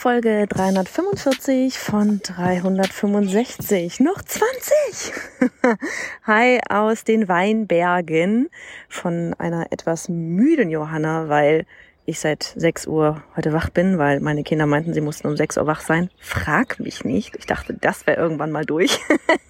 Folge 345 von 365. Noch 20! Hi aus den Weinbergen von einer etwas müden Johanna, weil ich seit 6 Uhr heute wach bin, weil meine Kinder meinten, sie mussten um 6 Uhr wach sein. Frag mich nicht. Ich dachte, das wäre irgendwann mal durch.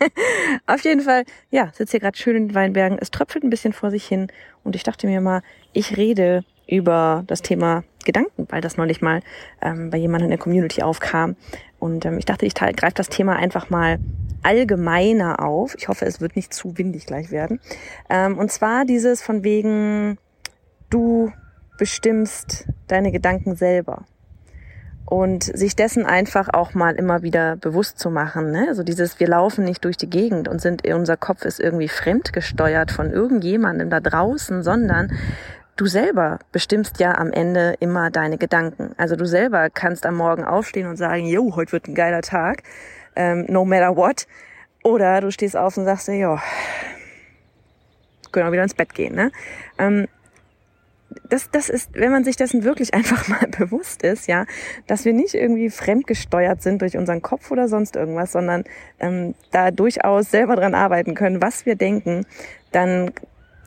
Auf jeden Fall, ja, sitze hier gerade schön in den Weinbergen. Es tröpfelt ein bisschen vor sich hin und ich dachte mir mal, ich rede über das Thema Gedanken, weil das neulich mal ähm, bei jemandem in der Community aufkam. Und ähm, ich dachte, ich greife das Thema einfach mal allgemeiner auf. Ich hoffe, es wird nicht zu windig gleich werden. Ähm, und zwar dieses von wegen, du bestimmst deine Gedanken selber. Und sich dessen einfach auch mal immer wieder bewusst zu machen. Ne? Also dieses, wir laufen nicht durch die Gegend und sind, unser Kopf ist irgendwie fremdgesteuert von irgendjemandem da draußen, sondern du selber bestimmst ja am Ende immer deine Gedanken. Also du selber kannst am Morgen aufstehen und sagen, jo, heute wird ein geiler Tag, ähm, no matter what. Oder du stehst auf und sagst dir, ja, können wir wieder ins Bett gehen. Ne? Ähm, das, das ist, wenn man sich dessen wirklich einfach mal bewusst ist, ja, dass wir nicht irgendwie fremdgesteuert sind durch unseren Kopf oder sonst irgendwas, sondern ähm, da durchaus selber dran arbeiten können, was wir denken, dann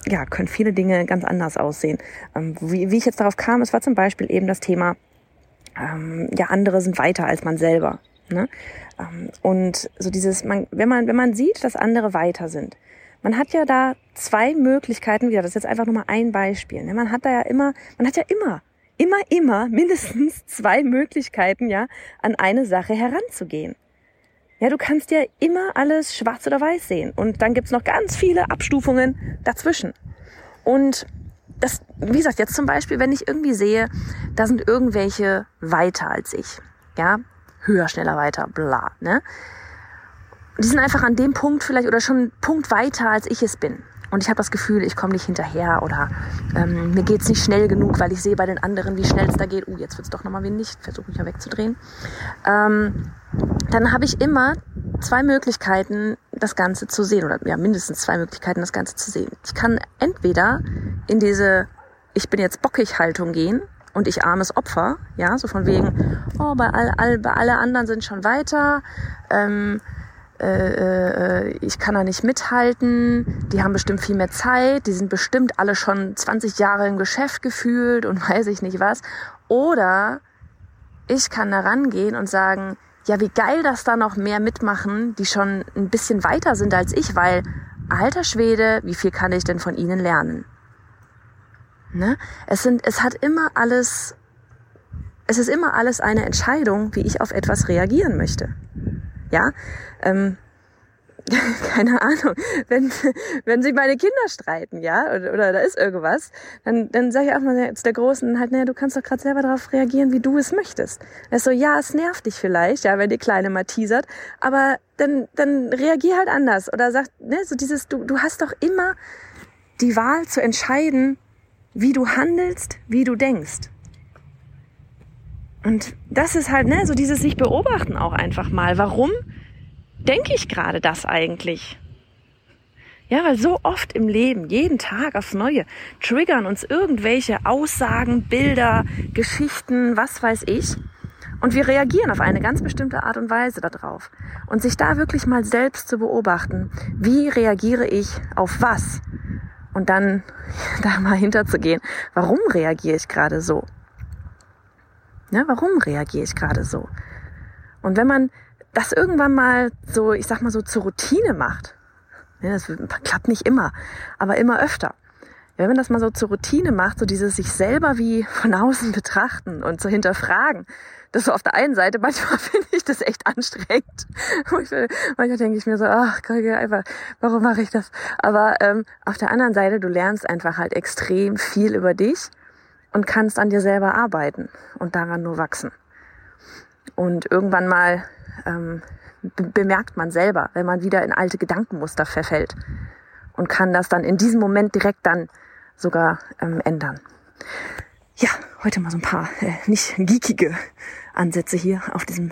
ja, können viele Dinge ganz anders aussehen. Ähm, wie, wie ich jetzt darauf kam, es war zum Beispiel eben das Thema, ähm, ja, andere sind weiter als man selber. Ne? Ähm, und so dieses, man, wenn man, wenn man sieht, dass andere weiter sind, man hat ja da zwei Möglichkeiten, wieder, das ist jetzt einfach nur mal ein Beispiel. Ne? Man hat da ja immer, man hat ja immer, immer, immer mindestens zwei Möglichkeiten, ja, an eine Sache heranzugehen. Ja, du kannst ja immer alles schwarz oder weiß sehen. Und dann gibt's noch ganz viele Abstufungen dazwischen. Und das, wie gesagt, jetzt zum Beispiel, wenn ich irgendwie sehe, da sind irgendwelche weiter als ich. Ja, höher, schneller, weiter, bla, ne? Die sind einfach an dem Punkt vielleicht oder schon einen Punkt weiter, als ich es bin und ich habe das Gefühl, ich komme nicht hinterher oder ähm, mir geht's nicht schnell genug, weil ich sehe bei den anderen, wie schnell es da geht. Uh, jetzt wird's doch nochmal windig, versuche mich mal wegzudrehen. Ähm, dann habe ich immer zwei Möglichkeiten, das Ganze zu sehen oder ja, mindestens zwei Möglichkeiten, das Ganze zu sehen. Ich kann entweder in diese ich bin jetzt bockig Haltung gehen und ich armes Opfer, ja, so von wegen, oh, bei all, all bei alle anderen sind schon weiter, ähm, äh, äh, ich kann da nicht mithalten, die haben bestimmt viel mehr Zeit, die sind bestimmt alle schon 20 Jahre im Geschäft gefühlt und weiß ich nicht was. Oder ich kann da rangehen und sagen, ja, wie geil, dass da noch mehr mitmachen, die schon ein bisschen weiter sind als ich, weil, alter Schwede, wie viel kann ich denn von ihnen lernen? Ne? Es sind, es hat immer alles, es ist immer alles eine Entscheidung, wie ich auf etwas reagieren möchte. Ja, ähm, keine Ahnung, wenn, wenn sich meine Kinder streiten, ja, oder, oder da ist irgendwas, dann, dann sage ich auch mal zu der Großen halt, naja, du kannst doch gerade selber darauf reagieren, wie du es möchtest. Er ist so, ja, es nervt dich vielleicht, ja, wenn die Kleine mal teasert, aber dann, dann reagier halt anders oder sag, ne, so dieses, du, du hast doch immer die Wahl zu entscheiden, wie du handelst, wie du denkst. Und das ist halt, ne, so dieses sich beobachten auch einfach mal. Warum denke ich gerade das eigentlich? Ja, weil so oft im Leben, jeden Tag aufs Neue, triggern uns irgendwelche Aussagen, Bilder, Geschichten, was weiß ich. Und wir reagieren auf eine ganz bestimmte Art und Weise darauf. Und sich da wirklich mal selbst zu beobachten, wie reagiere ich auf was? Und dann da mal hinterzugehen, warum reagiere ich gerade so? Ja, warum reagiere ich gerade so? Und wenn man das irgendwann mal so, ich sag mal so zur Routine macht, ja, das klappt nicht immer, aber immer öfter. Wenn man das mal so zur Routine macht, so dieses sich selber wie von außen betrachten und zu hinterfragen, das so auf der einen Seite, manchmal finde ich das echt anstrengend. manchmal denke ich mir so, ach, einfach, warum mache ich das? Aber ähm, auf der anderen Seite, du lernst einfach halt extrem viel über dich und kannst an dir selber arbeiten und daran nur wachsen. Und irgendwann mal ähm, bemerkt man selber, wenn man wieder in alte Gedankenmuster verfällt und kann das dann in diesem Moment direkt dann sogar ähm, ändern. Ja, heute mal so ein paar äh, nicht geekige Ansätze hier auf diesem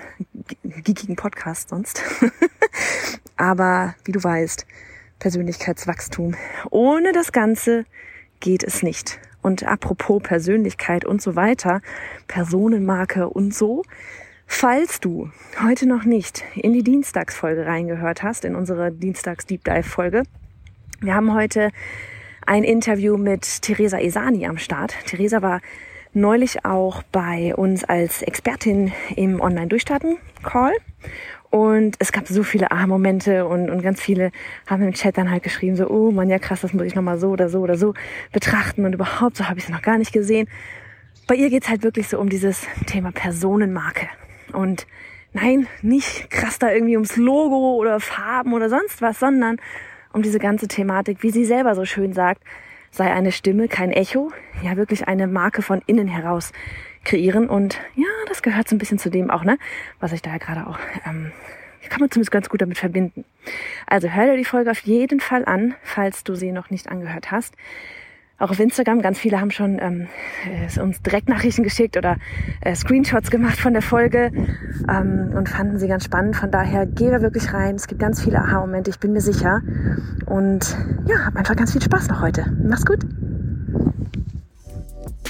geekigen Podcast sonst. Aber wie du weißt, Persönlichkeitswachstum. Ohne das Ganze geht es nicht. Und apropos Persönlichkeit und so weiter, Personenmarke und so, falls du heute noch nicht in die Dienstagsfolge reingehört hast, in unsere Dienstags Deep Dive Folge, wir haben heute ein Interview mit Theresa Esani am Start. Theresa war neulich auch bei uns als Expertin im Online-Durchstarten-Call. Und es gab so viele Aha-Momente und, und ganz viele haben im Chat dann halt geschrieben, so, oh man, ja krass, das muss ich nochmal so oder so oder so betrachten und überhaupt, so habe ich es noch gar nicht gesehen. Bei ihr geht's halt wirklich so um dieses Thema Personenmarke. Und nein, nicht krass da irgendwie ums Logo oder Farben oder sonst was, sondern um diese ganze Thematik, wie sie selber so schön sagt, sei eine Stimme kein Echo, ja wirklich eine Marke von innen heraus kreieren. Und ja, das gehört so ein bisschen zu dem auch, ne, was ich da ja gerade auch, ähm, kann man zumindest ganz gut damit verbinden. Also hör dir die Folge auf jeden Fall an, falls du sie noch nicht angehört hast auch auf Instagram. Ganz viele haben schon ähm, äh, uns Direktnachrichten geschickt oder äh, Screenshots gemacht von der Folge ähm, und fanden sie ganz spannend. Von daher geh da wirklich rein. Es gibt ganz viele Aha-Momente, ich bin mir sicher. Und ja, hab einfach ganz viel Spaß noch heute. Mach's gut.